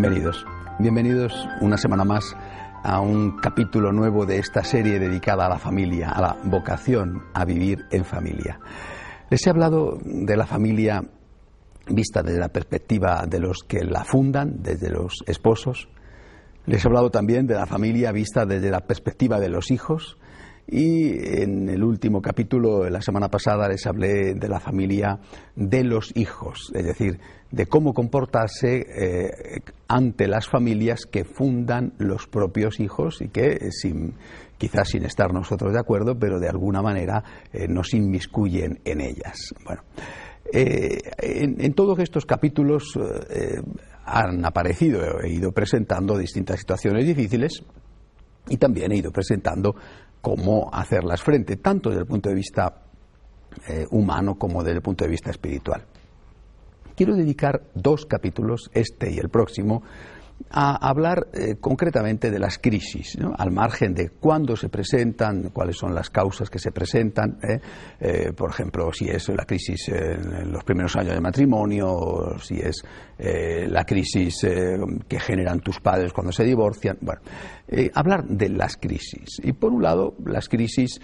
bienvenidos. Bienvenidos una semana más a un capítulo nuevo de esta serie dedicada a la familia, a la vocación a vivir en familia. Les he hablado de la familia vista desde la perspectiva de los que la fundan, desde los esposos. Les he hablado también de la familia vista desde la perspectiva de los hijos. Y en el último capítulo, la semana pasada, les hablé de la familia de los hijos, es decir, de cómo comportarse eh, ante las familias que fundan los propios hijos y que, sin, quizás sin estar nosotros de acuerdo, pero de alguna manera eh, nos inmiscuyen en ellas. Bueno, eh, en, en, todos estos capítulos han aparecido, he ido presentando distintas situaciones difíciles y también he ido presentando cómo hacerlas frente, tanto desde el punto de vista humano como desde el punto de vista espiritual. Quiero dedicar dos capítulos, este y el próximo, a hablar eh, concretamente de las crisis, al margen de cuándo se presentan, cuáles son las causas que se presentan, ¿eh? Eh, por ejemplo, si es la crisis en los primeros años de matrimonio, si es la crisis que generan tus padres cuando se divorcian. Bueno, hablar de las crisis. Y por un lado, las crisis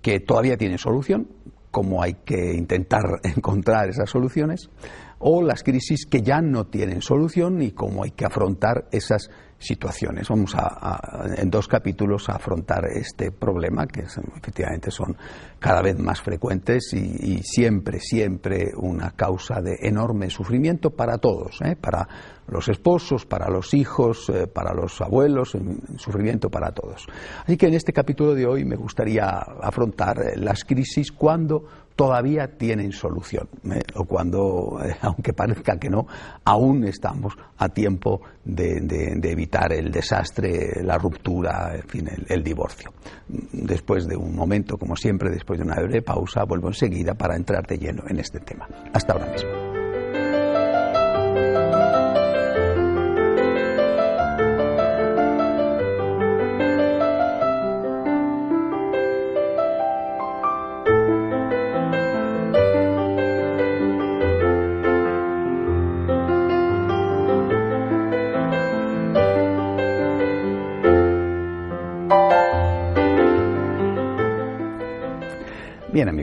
que todavía tienen solución, cómo hay que intentar encontrar esas soluciones o las crisis que ya no tienen solución y cómo hay que afrontar esas situaciones. Vamos a, en dos capítulos a afrontar este problema que efectivamente son cada vez más frecuentes y, siempre, siempre una causa de enorme sufrimiento para todos, ¿eh? para los esposos, para los hijos, eh, para los abuelos, sufrimiento para todos. Así que en este capítulo de hoy me gustaría afrontar eh, las crisis cuando todavía tienen solución, ¿eh? o cuando, eh, aunque parezca que no, aún estamos a tiempo de, evitar el desastre, la ruptura, en fin, el, divorcio. Después de un momento, como siempre, después de una breve pausa, vuelvo enseguida para entrar de lleno en este tema. Hasta ahora mismo.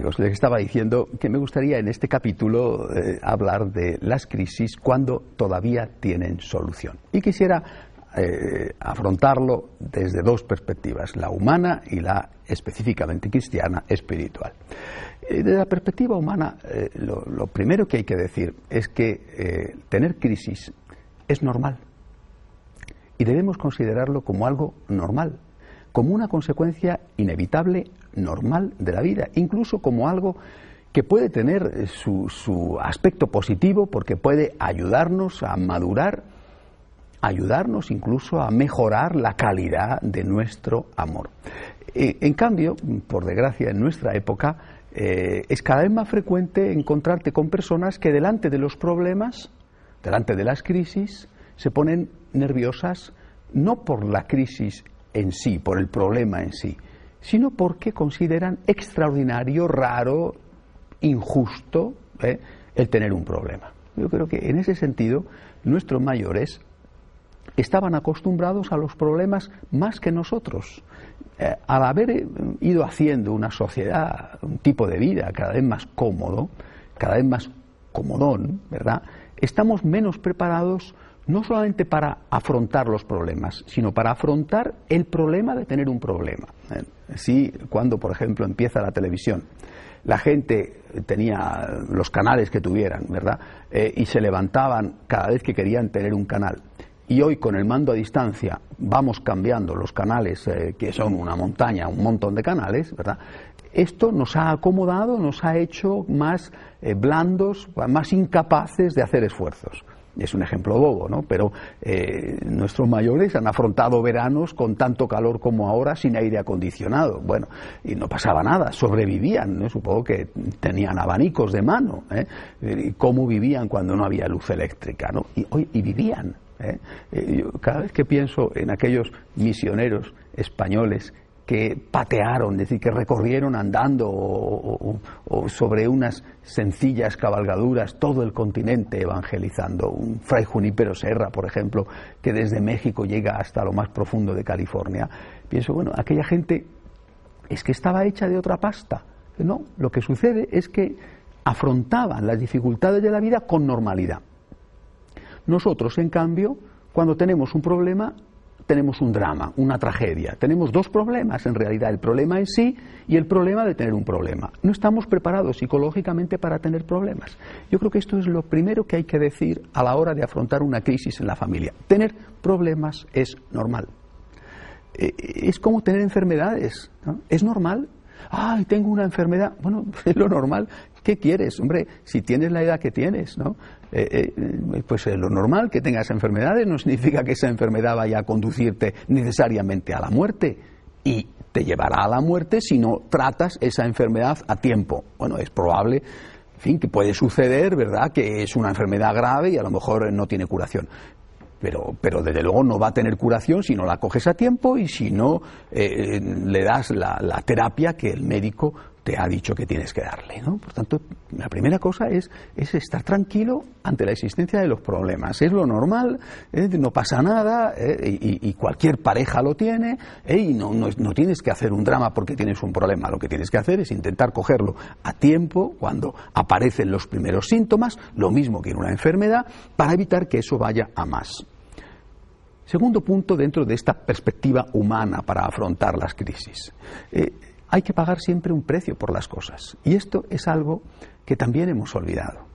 Amigos, les estaba diciendo que me gustaría en este capítulo eh, hablar de las crisis cuando todavía tienen solución. Y quisiera eh, afrontarlo desde dos perspectivas, la humana y la específicamente cristiana espiritual. Eh, desde la perspectiva humana, lo, lo, primero que hay que decir es que tener crisis es normal y debemos considerarlo como algo normal, como una consecuencia inevitable normal de la vida, incluso como algo que puede tener eh, su, aspecto positivo porque puede ayudarnos a madurar, ayudarnos incluso a mejorar la calidad de nuestro amor. Eh, en cambio, por desgracia, en nuestra época eh, es cada vez más frecuente encontrarte con personas que delante de los problemas, delante de las crisis, se ponen nerviosas no por la crisis en sí, por el problema en sí, sino porque consideran extraordinario, raro, injusto ¿eh? el tener un problema. Yo creo que en ese sentido nuestros mayores estaban acostumbrados a los problemas más que nosotros. Eh, al haber eh, ido haciendo una sociedad, un tipo de vida cada vez más cómodo, cada vez más comodón, ¿verdad? Estamos menos preparados no solamente para afrontar los problemas, sino para afrontar el problema de tener un problema. Si cuando, por ejemplo, empieza la televisión, la gente tenía los canales que tuvieran, ¿verdad? Eh, y se levantaban cada vez que querían tener un canal. Y hoy con el mando a distancia vamos cambiando los canales, eh, que son una montaña, un montón de canales, ¿verdad? Esto nos ha acomodado, nos ha hecho más eh, blandos, más incapaces de hacer esfuerzos. Es un ejemplo bobo, ¿no? Pero eh, nuestros mayores han afrontado veranos con tanto calor como ahora sin aire acondicionado. Bueno, y no pasaba nada, sobrevivían, ¿no? Supongo que tenían abanicos de mano. ¿eh? ¿Cómo vivían cuando no había luz eléctrica, y vivían. ¿eh? cada vez que pienso en aquellos misioneros españoles que patearon, es decir, que recorrieron andando o, sobre unas sencillas cabalgaduras todo el continente evangelizando. Un fray Junípero Serra, por ejemplo, que desde México llega hasta lo más profundo de California. Pienso, bueno, aquella gente es que estaba hecha de otra pasta. No, lo que sucede es que afrontaban las dificultades de la vida con normalidad. Nosotros, en cambio, cuando tenemos un problema, tenemos un drama, una tragedia. Tenemos dos problemas, en realidad, el problema en sí y el problema de tener un problema. No estamos preparados psicológicamente para tener problemas. Yo creo que esto es lo primero que hay que decir a la hora de afrontar una crisis en la familia. Tener problemas es normal. Eh, es como tener enfermedades. Es normal. Ay, tengo una enfermedad. Bueno, es lo normal. ¿Qué quieres? Hombre, si tienes la edad que tienes, ¿no? Eh, eh, pues lo normal que tengas enfermedades no significa que esa enfermedad vaya a conducirte necesariamente a la muerte. Y te llevará a la muerte si no tratas esa enfermedad a tiempo. Bueno, es probable, fin, que puede suceder, ¿verdad?, que es una enfermedad grave y a lo mejor no tiene curación. Pero, pero, desde luego no va a tener curación si no la coges a tiempo y si no eh, le das la, la, terapia que el médico te ha dicho que tienes que darle. ¿no? Por tanto, la primera cosa es, es estar tranquilo ante la existencia de los problemas. Es lo normal, ¿eh? no pasa nada ¿eh? y, cualquier pareja lo tiene ¿eh? y no, no, no, tienes que hacer un drama porque tienes un problema. Lo que tienes que hacer es intentar cogerlo a tiempo cuando aparecen los primeros síntomas, lo mismo que en una enfermedad, para evitar que eso vaya a más. Segundo punto dentro de esta perspectiva humana para afrontar las crisis hay que pagar siempre un precio por las cosas. Y esto es algo que también hemos olvidado.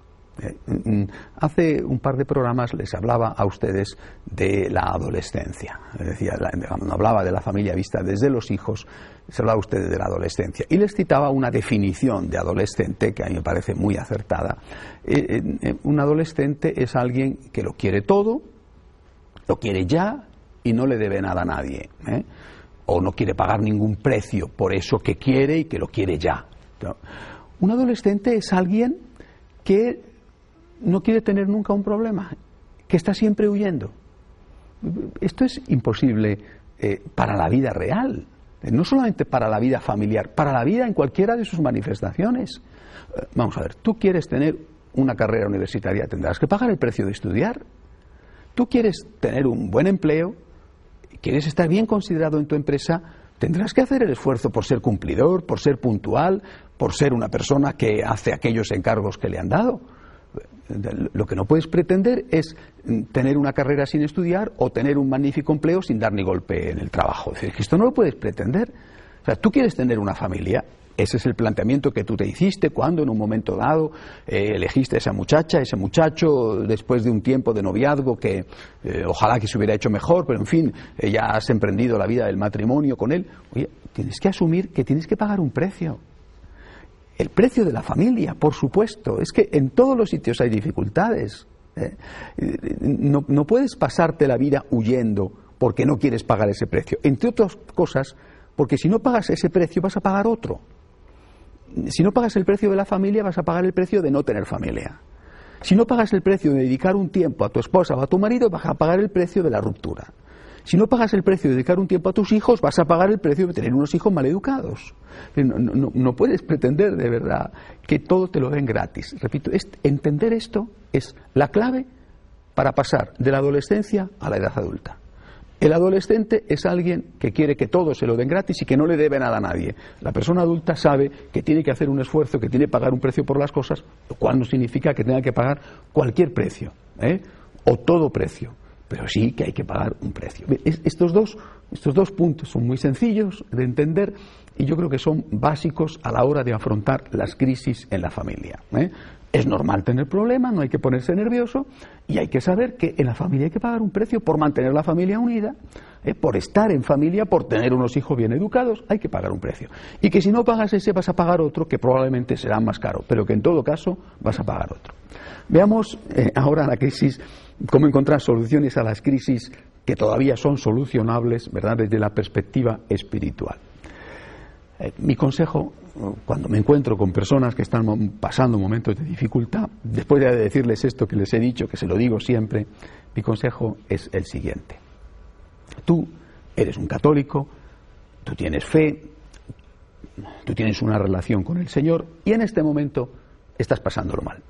Eh, mm, hace un par de programas les hablaba a ustedes de la adolescencia. Decía, cuando hablaba de la familia vista desde los hijos, les hablaba a ustedes de la adolescencia. Y les citaba una definición de adolescente que a mí me parece muy acertada. Eh, eh, un adolescente es alguien que lo quiere todo, lo quiere ya y no le debe nada a nadie o no quiere pagar ningún precio por eso que quiere y que lo quiere ya. Un adolescente es alguien que no quiere tener nunca un problema, que está siempre huyendo. Esto es imposible eh, para la vida real, no solamente para la vida familiar, para la vida en cualquiera de sus manifestaciones. Eh, vamos a ver, tú quieres tener una carrera universitaria, tendrás que pagar el precio de estudiar. Tú quieres tener un buen empleo, quieres estar bien considerado en tu empresa, tendrás que hacer el esfuerzo por ser cumplidor, por ser puntual, por ser una persona que hace aquellos encargos que le han dado. Lo que no puedes pretender es tener una carrera sin estudiar o tener un magnífico empleo sin dar ni golpe en el trabajo. Es decir, que esto no lo puedes pretender. O sea, tú quieres tener una familia, ese es el planteamiento que tú te hiciste cuando en un momento dado eh, elegiste a esa muchacha, ese muchacho, después de un tiempo de noviazgo que eh, ojalá que se hubiera hecho mejor, pero en fin, eh, ya has emprendido la vida del matrimonio con él. Oye, tienes que asumir que tienes que pagar un precio. El precio de la familia, por supuesto. Es que en todos los sitios hay dificultades. No, no puedes pasarte la vida huyendo porque no quieres pagar ese precio. Entre otras cosas, porque si no pagas ese precio vas a pagar otro si no pagas el precio de la familia, vas a pagar el precio de no tener familia. Si no pagas el precio de dedicar un tiempo a tu esposa o a tu marido, vas a pagar el precio de la ruptura. Si no pagas el precio de dedicar un tiempo a tus hijos, vas a pagar el precio de tener unos hijos maleducados. No, no, no puedes pretender de verdad que todo te lo den gratis. Repito, entender esto es la clave para pasar de la adolescencia a la edad adulta. El adolescente es alguien que quiere que todo se lo den gratis y que no le debe nada a nadie. La persona adulta sabe que tiene que hacer un esfuerzo, que tiene que pagar un precio por las cosas, lo cual no significa que tenga que pagar cualquier precio ¿eh? o todo precio, pero sí que hay que pagar un precio. estos dos Estos dos puntos son muy sencillos de entender y yo creo que son básicos a la hora de afrontar las crisis en la familia. ¿eh? Es normal tener problemas, no hay que ponerse nervioso y hay que saber que en la familia hay que pagar un precio por mantener la familia unida, ¿eh? por estar en familia, por tener unos hijos bien educados, hay que pagar un precio. Y que si no pagas ese vas a pagar otro que probablemente será más caro, pero que en todo caso vas a pagar otro. Veamos eh, ahora la crisis, cómo encontrar soluciones a las crisis que todavía son solucionables, ¿verdad?, desde la perspectiva espiritual. Eh, mi consejo, cuando me encuentro con personas que están pasando momentos de dificultad, después de decirles esto que les he dicho, que se lo digo siempre, mi consejo es el siguiente. Tú eres un católico, tú tienes fe, tú tienes una relación con el Señor y en este momento estás pasándolo mal.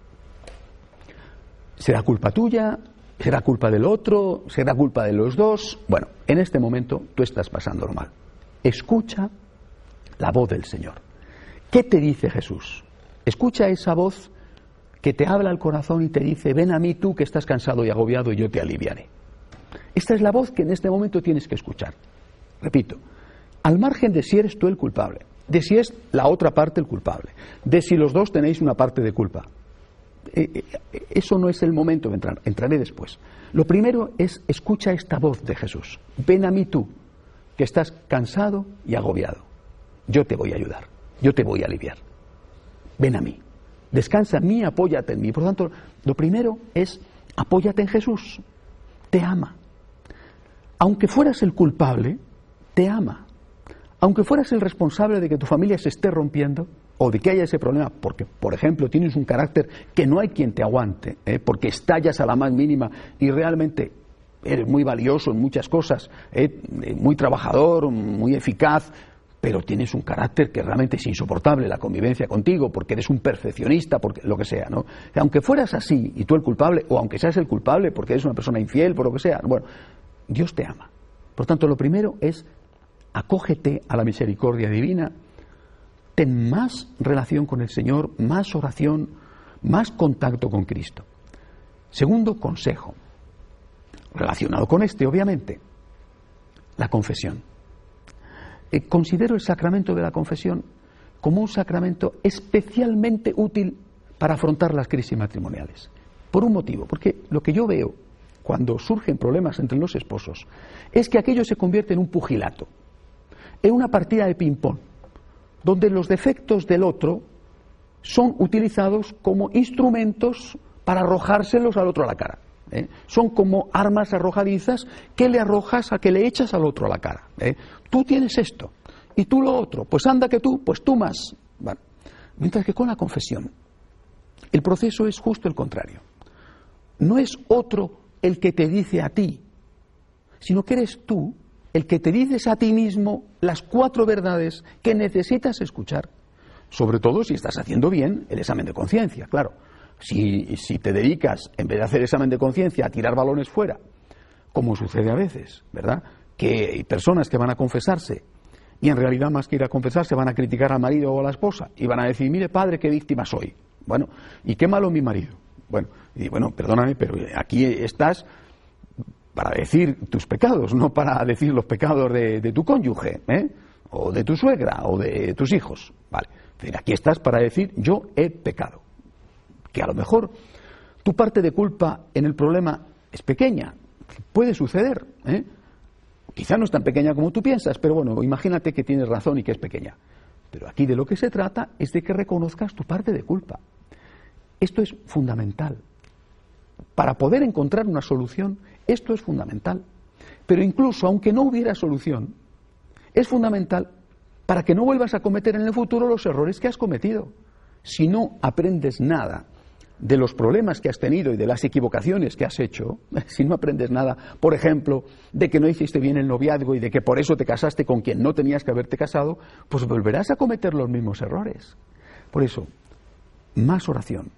¿Será culpa tuya? ¿Será culpa del otro? ¿Será culpa de los dos? Bueno, en este momento tú estás pasándolo mal. Escucha la voz del Señor. ¿Qué te dice Jesús? Escucha esa voz que te habla al corazón y te dice, ven a mí tú que estás cansado y agobiado y yo te aliviaré. Esta es la voz que en este momento tienes que escuchar. Repito, al margen de si eres tú el culpable, de si es la otra parte el culpable, de si los dos tenéis una parte de culpa. Eh, eh, eso no es el momento de entrar, entraré después. Lo primero es escucha esta voz de Jesús. Ven a mí tú, que estás cansado y agobiado. Yo te voy a ayudar, yo te voy a aliviar. Ven a mí. Descansa en mí, apóyate en mí. Por lo tanto, lo primero es apóyate en Jesús. Te ama. Aunque fueras el culpable, te ama. Aunque fueras el responsable de que tu familia se esté rompiendo, o de que haya ese problema, porque, por ejemplo, tienes un carácter que no hay quien te aguante, ¿eh? porque estallas a la más mínima y realmente eres muy valioso en muchas cosas, ¿eh? muy trabajador, muy eficaz, pero tienes un carácter que realmente es insoportable la convivencia contigo, porque eres un perfeccionista, porque lo que sea, ¿no? Aunque fueras así y tú el culpable, o aunque seas el culpable porque eres una persona infiel, por lo que sea, bueno, Dios te ama. Por tanto, lo primero es acógete a la misericordia divina ten más relación con el Señor, más oración, más contacto con Cristo. Segundo consejo, relacionado con este, obviamente, la confesión. Eh, considero el sacramento de la confesión como un sacramento especialmente útil para afrontar las crisis matrimoniales. Por un motivo, porque lo que yo veo cuando surgen problemas entre los esposos es que aquello se convierte en un pugilato, en una partida de ping-pong donde los defectos del otro son utilizados como instrumentos para arrojárselos al otro a la cara. ¿Eh? Son como armas arrojadizas que le arrojas a que le echas al otro a la cara. ¿eh? Tú tienes esto y tú lo otro, pues anda que tú, pues tú más. Mientras que con la confesión el proceso es justo el contrario. No es otro el que te dice a ti, sino que eres tú el que te dices a ti mismo las cuatro verdades que necesitas escuchar, sobre todo si estás haciendo bien el examen de conciencia, claro. Si, si, te dedicas, en vez de hacer examen de conciencia, a tirar balones fuera, como sucede a veces, ¿verdad? Que hay personas que van a confesarse y en realidad más que ir a confesarse van a criticar al marido o a la esposa y van a decir, mire padre, qué víctima soy. Bueno, ¿y qué malo mi marido? Bueno, y bueno, perdóname, pero aquí estás para decir tus pecados, no para decir los pecados de, tu cónyuge, ¿eh? o de tu suegra, o de tus hijos. Vale. aquí estás para decir yo he pecado. Que a lo mejor tu parte de culpa en el problema es pequeña, puede suceder. ¿eh? Quizá no es tan pequeña como tú piensas, pero bueno, imagínate que tienes razón y que es pequeña. Pero aquí de lo que se trata es de que reconozcas tu parte de culpa. Esto es fundamental. Para poder encontrar una solución esto es fundamental. Pero incluso aunque no hubiera solución, es fundamental para que no vuelvas a cometer en el futuro los errores que has cometido. Si no aprendes nada de los problemas que has tenido y de las equivocaciones que has hecho, si no aprendes nada, por ejemplo, de que no hiciste bien el noviazgo y de que por eso te casaste con quien no tenías que haberte casado, pues volverás a cometer los mismos errores. Por eso, más oración,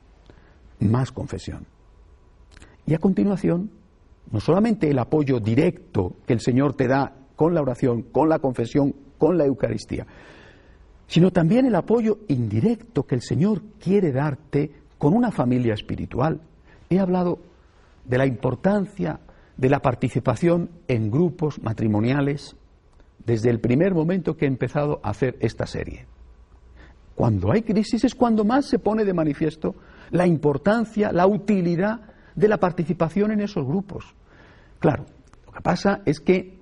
más confesión. Y a continuación, no solamente el apoyo directo que el Señor te da con la oración, con la confesión, con la Eucaristía, sino también el apoyo indirecto que el Señor quiere darte con una familia espiritual. He hablado de la importancia de la participación en grupos matrimoniales desde el primer momento que he empezado a hacer esta serie. Cuando hay crisis es cuando más se pone de manifiesto la importancia, la utilidad de la participación en esos grupos. Claro, lo que pasa es que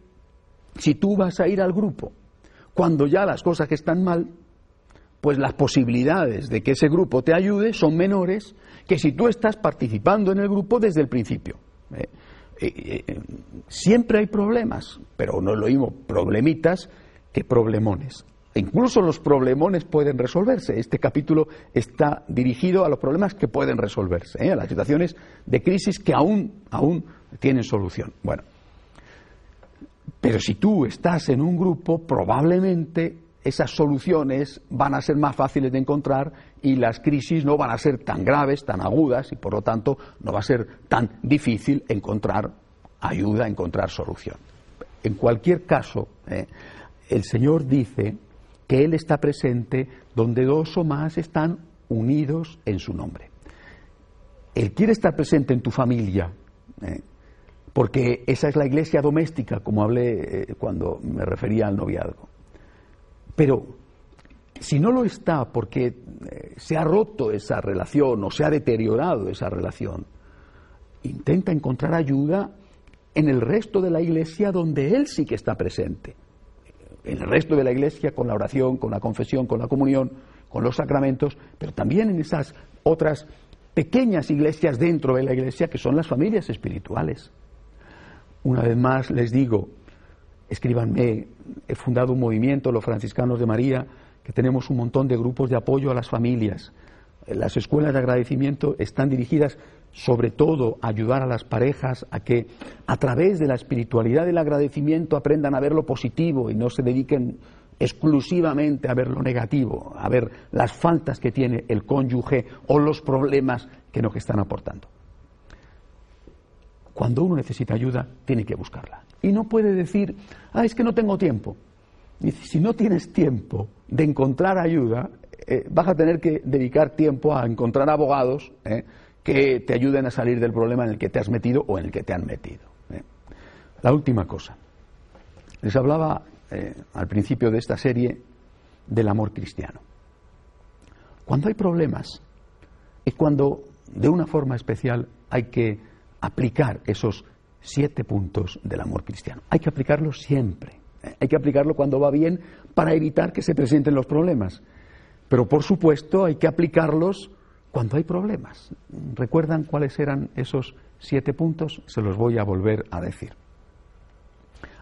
si tú vas a ir al grupo cuando ya las cosas están mal, pues las posibilidades de que ese grupo te ayude son menores que si tú estás participando en el grupo desde el principio. ¿eh? Eh, eh, siempre hay problemas, pero no lo mismo problemitas que problemones. Incluso los problemones pueden resolverse. Este capítulo está dirigido a los problemas que pueden resolverse, a las situaciones de crisis que aún, aún tienen solución. Bueno, pero si tú estás en un grupo, probablemente esas soluciones van a ser más fáciles de encontrar y las crisis no van a ser tan graves, tan agudas y por lo tanto no va a ser tan difícil encontrar ayuda, encontrar solución. En cualquier caso, ¿eh? el Señor dice que Él está presente donde dos o más están unidos en su nombre. Él quiere estar presente en tu familia, ¿eh? porque esa es la iglesia doméstica, como hablé eh, cuando me refería al noviazgo. Pero si no lo está porque eh, se ha roto esa relación o se ha deteriorado esa relación, intenta encontrar ayuda en el resto de la iglesia donde Él sí que está presente. En el resto de la iglesia con la oración, con la confesión, con la comunión, con los sacramentos, pero también en esas otras pequeñas iglesias dentro de la iglesia que son las familias espirituales. Una vez más les digo, escríbanme, he fundado un movimiento, los franciscanos de María, que tenemos un montón de grupos de apoyo a las familias. Las escuelas de agradecimiento están dirigidas sobre todo a ayudar a las parejas a que a través de la espiritualidad del agradecimiento aprendan a ver lo positivo y no se dediquen exclusivamente a ver lo negativo, a ver las faltas que tiene el cónyuge o los problemas que nos están aportando. Cuando uno necesita ayuda, tiene que buscarla. Y no puede decir, ah, es que no tengo tiempo. Si no tienes tiempo de encontrar ayuda, eh, vas a tener que dedicar tiempo a encontrar abogados eh, que te ayuden a salir del problema en el que te has metido o en el que te han metido. Eh. La última cosa. Les hablaba al principio de esta serie del amor cristiano. Cuando hay problemas es cuando de una forma especial hay que aplicar esos siete puntos del amor cristiano. Hay que aplicarlos siempre. Hay que aplicarlo cuando va bien para evitar que se presenten los problemas. Pero por supuesto hay que aplicarlos cuando hay problemas. ¿Recuerdan cuáles eran esos siete puntos? Se los voy a volver a decir.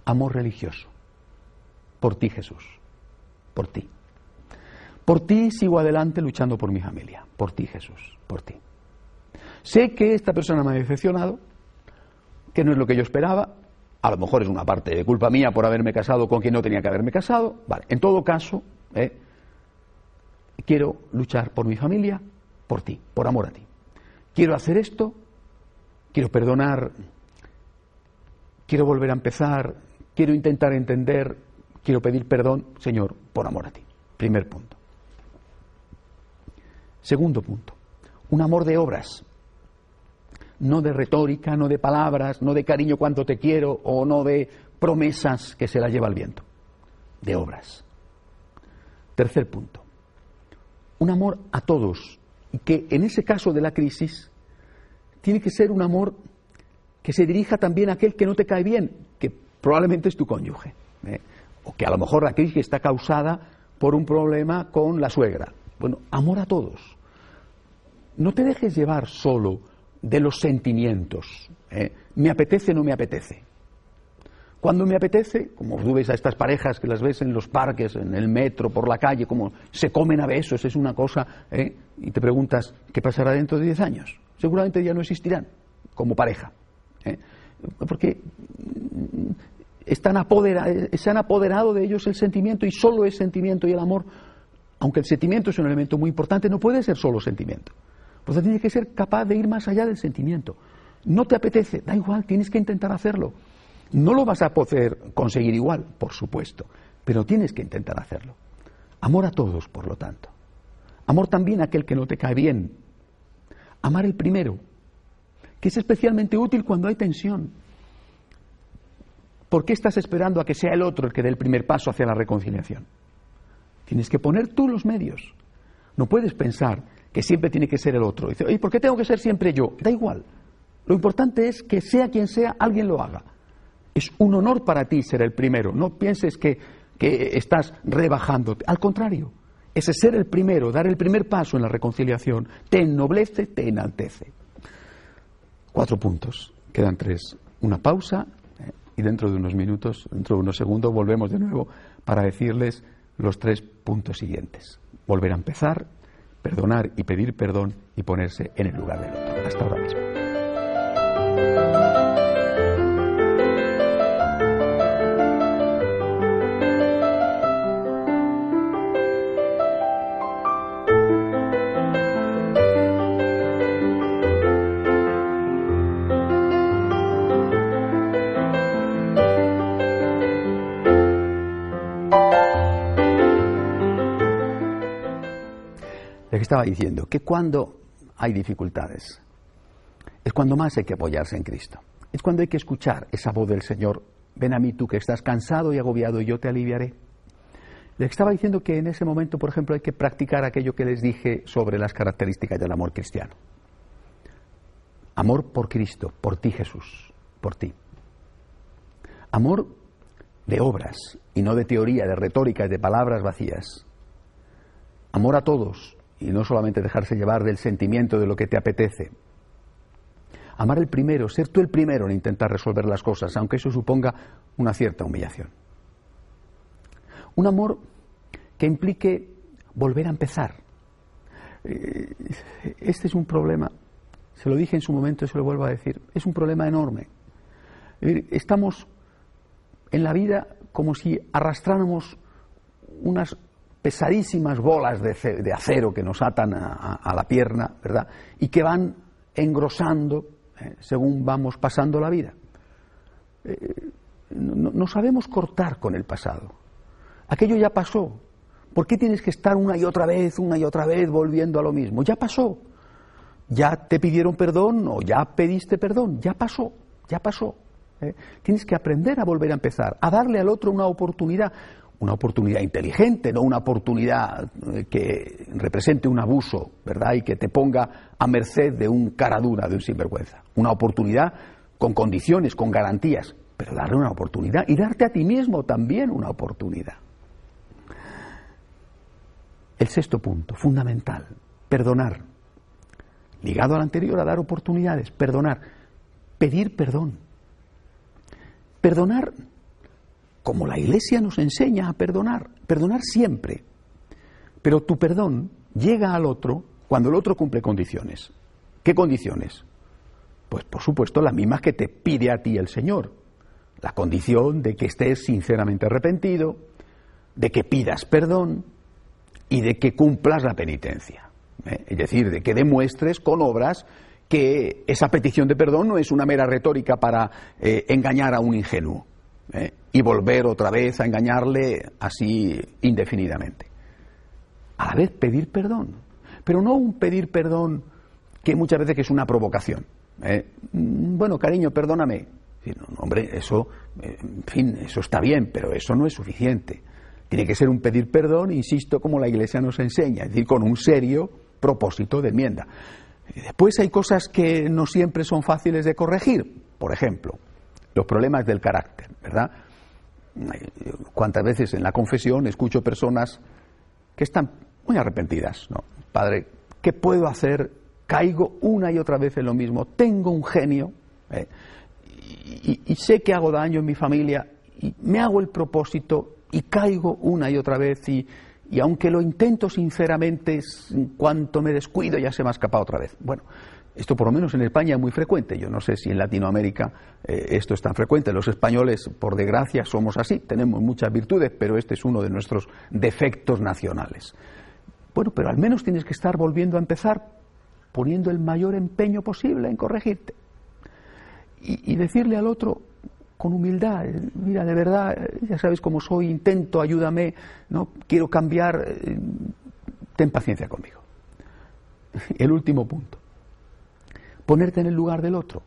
Amor religioso. Por ti Jesús. Por ti. Por ti sigo adelante luchando por mi familia. Por ti Jesús. Por ti. Sé que esta persona me ha decepcionado, que no es lo que yo esperaba, a lo mejor es una parte de culpa mía por haberme casado con quien no tenía que haberme casado. Vale, en todo caso, ¿eh? quiero luchar por mi familia, por ti, por amor a ti. Quiero hacer esto, quiero perdonar, quiero volver a empezar, quiero intentar entender, quiero pedir perdón, Señor, por amor a ti. Primer punto. Segundo punto, un amor de obras no de retórica, no de palabras, no de cariño cuánto te quiero o no de promesas que se las lleva el viento, de obras. Tercer punto, un amor a todos y que en ese caso de la crisis tiene que ser un amor que se dirija también a aquel que no te cae bien, que probablemente es tu cónyuge, ¿eh? o que a lo mejor la crisis está causada por un problema con la suegra. Bueno, amor a todos. No te dejes llevar solo de los sentimientos. ¿eh? ¿Me apetece o no me apetece? Cuando me apetece, como tú ves a estas parejas que las ves en los parques, en el metro, por la calle, como se comen a besos, es una cosa, ¿eh? y te preguntas, ¿qué pasará dentro de 10 años? Seguramente ya no existirán como pareja. ¿eh? Porque están se han apoderado de ellos el sentimiento y solo es sentimiento y el amor, aunque el sentimiento es un elemento muy importante, no puede ser solo sentimiento. Pues tienes que ser capaz de ir más allá del sentimiento. No te apetece, da igual, tienes que intentar hacerlo. No lo vas a poder conseguir igual, por supuesto, pero tienes que intentar hacerlo. Amor a todos, por lo tanto. Amor también a aquel que no te cae bien. Amar el primero, que es especialmente útil cuando hay tensión. ¿Por qué estás esperando a que sea el otro el que dé el primer paso hacia la reconciliación? Tienes que poner tú los medios. No puedes pensar que siempre tiene que ser el otro. Dice, ¿y por qué tengo que ser siempre yo? Da igual. Lo importante es que sea quien sea, alguien lo haga. Es un honor para ti ser el primero. No pienses que, que estás rebajándote. Al contrario, ese ser el primero, dar el primer paso en la reconciliación, te ennoblece, te enaltece. Cuatro puntos, quedan tres. Una pausa eh, y dentro de unos minutos, dentro de unos segundos, volvemos de nuevo para decirles los tres puntos siguientes. Volver a empezar, perdonar y pedir perdón y ponerse en el lugar del otro. Hasta ahora mismo. Estaba diciendo que cuando hay dificultades es cuando más hay que apoyarse en Cristo. Es cuando hay que escuchar esa voz del Señor, ven a mí tú que estás cansado y agobiado y yo te aliviaré. Les estaba diciendo que en ese momento, por ejemplo, hay que practicar aquello que les dije sobre las características del amor cristiano. Amor por Cristo, por ti Jesús, por ti. Amor de obras y no de teoría, de retórica de palabras vacías. Amor a todos, y no solamente dejarse llevar del sentimiento de lo que te apetece. Amar el primero, ser tú el primero en intentar resolver las cosas, aunque eso suponga una cierta humillación. Un amor que implique volver a empezar. Eh, este es un problema, se lo dije en su momento y se lo vuelvo a decir, es un problema enorme. Estamos en la vida como si arrastráramos unas pesadísimas bolas de, acero que nos atan a, la pierna, ¿verdad? Y que van engrosando eh, según vamos pasando la vida. Eh, no, sabemos cortar con el pasado. Aquello ya pasó. ¿Por qué tienes que estar una y otra vez, una y otra vez volviendo a lo mismo? Ya pasó. Ya te pidieron perdón o ya pediste perdón. Ya pasó, ya pasó. ¿eh? Tienes que aprender a volver a empezar, a darle al otro una oportunidad una oportunidad inteligente, no una oportunidad eh, que represente un abuso, ¿verdad? Y que te ponga a merced de un cara dura, de un sinvergüenza. Una oportunidad con condiciones, con garantías, pero darle una oportunidad y darte a ti mismo también una oportunidad. El sexto punto, fundamental, perdonar. Ligado al anterior, a dar oportunidades, perdonar, pedir perdón. Perdonar como la Iglesia nos enseña a perdonar, perdonar siempre. Pero tu perdón llega al otro cuando el otro cumple condiciones. ¿Qué condiciones? Pues por supuesto las mismas que te pide a ti el Señor. La condición de que estés sinceramente arrepentido, de que pidas perdón y de que cumplas la penitencia. ¿eh? Es decir, de que demuestres con obras que esa petición de perdón no es una mera retórica para eh, engañar a un ingenuo. ¿Eh? y volver otra vez a engañarle así indefinidamente. A la vez pedir perdón, pero no un pedir perdón que muchas veces es una provocación. ¿eh? Mm, bueno, cariño, perdóname. hombre, eso, eh, en fin, eso está bien, pero eso no es suficiente. Tiene que ser un pedir perdón, insisto, como la Iglesia nos enseña, es decir, con un serio propósito de enmienda. Después hay cosas que no siempre son fáciles de corregir. Por ejemplo, los problemas del carácter, ¿verdad? Cuántas veces en la confesión escucho personas que están muy arrepentidas, ¿no? Padre, ¿qué puedo hacer? Caigo una y otra vez en lo mismo, tengo un genio ¿eh? y, sé que hago daño en mi familia y me hago el propósito y caigo una y otra vez y, y aunque lo intento sinceramente, en cuanto me descuido ya se me ha escapado otra vez. Bueno, esto por lo menos en España es muy frecuente. Yo no sé si en Latinoamérica eh, esto es tan frecuente. Los españoles, por desgracia, somos así. Tenemos muchas virtudes, pero este es uno de nuestros defectos nacionales. Bueno, pero al menos tienes que estar volviendo a empezar poniendo el mayor empeño posible en corregirte. Y, decirle al otro con humildad, mira, de verdad, ya sabes cómo soy, intento, ayúdame, no quiero cambiar, eh, ten paciencia conmigo. El último punto ponerte en el lugar del otro.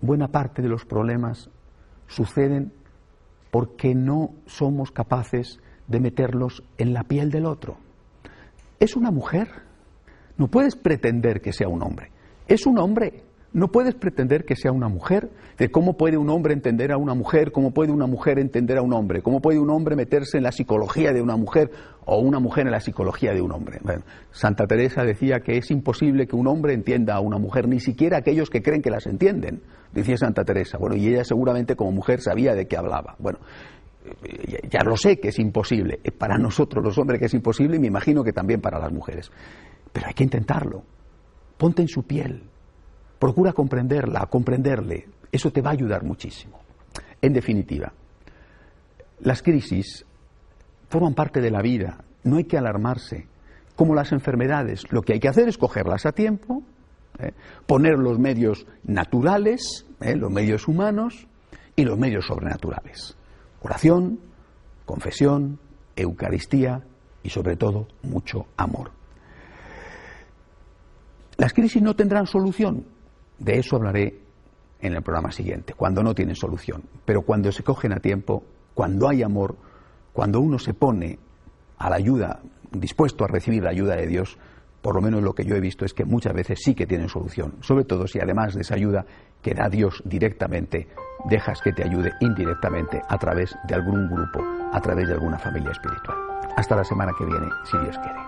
Buena parte de los problemas suceden porque no somos capaces de meterlos en la piel del otro. Es una mujer, no puedes pretender que sea un hombre. Es un hombre, no puedes pretender que sea una mujer. De cómo puede un hombre entender a una mujer, cómo puede una mujer entender a un hombre, cómo puede un hombre meterse en la psicología de una mujer o una mujer en la psicología de un hombre. Santa Teresa decía que es imposible que un hombre entienda a una mujer, ni siquiera aquellos que creen que las entienden, decía Santa Teresa. Bueno, y ella seguramente como mujer sabía de qué hablaba. Bueno, ya lo sé que es imposible. Para nosotros los hombres que es imposible y me imagino que también para las mujeres. Pero hay que intentarlo. Ponte en su piel, Procura comprenderla, comprenderle. Eso te va a ayudar muchísimo. En definitiva, las crisis forman parte de la vida, no hay que alarmarse. Como las enfermedades, lo que hay que hacer es cogerlas a tiempo, ¿eh? poner los medios naturales, ¿eh? los medios humanos y los medios sobrenaturales. Oración, confesión, Eucaristía y sobre todo mucho amor. Las crisis no tendrán solución, de eso hablaré en el programa siguiente, cuando no tienen solución. Pero cuando se cogen a tiempo, cuando hay amor, cuando uno se pone a la ayuda, dispuesto a recibir la ayuda de Dios, por lo menos lo que yo he visto es que muchas veces sí que tienen solución. Sobre todo si además de esa ayuda que da Dios directamente, dejas que te ayude indirectamente a través de algún grupo, a través de alguna familia espiritual. Hasta la semana que viene, si Dios quiere.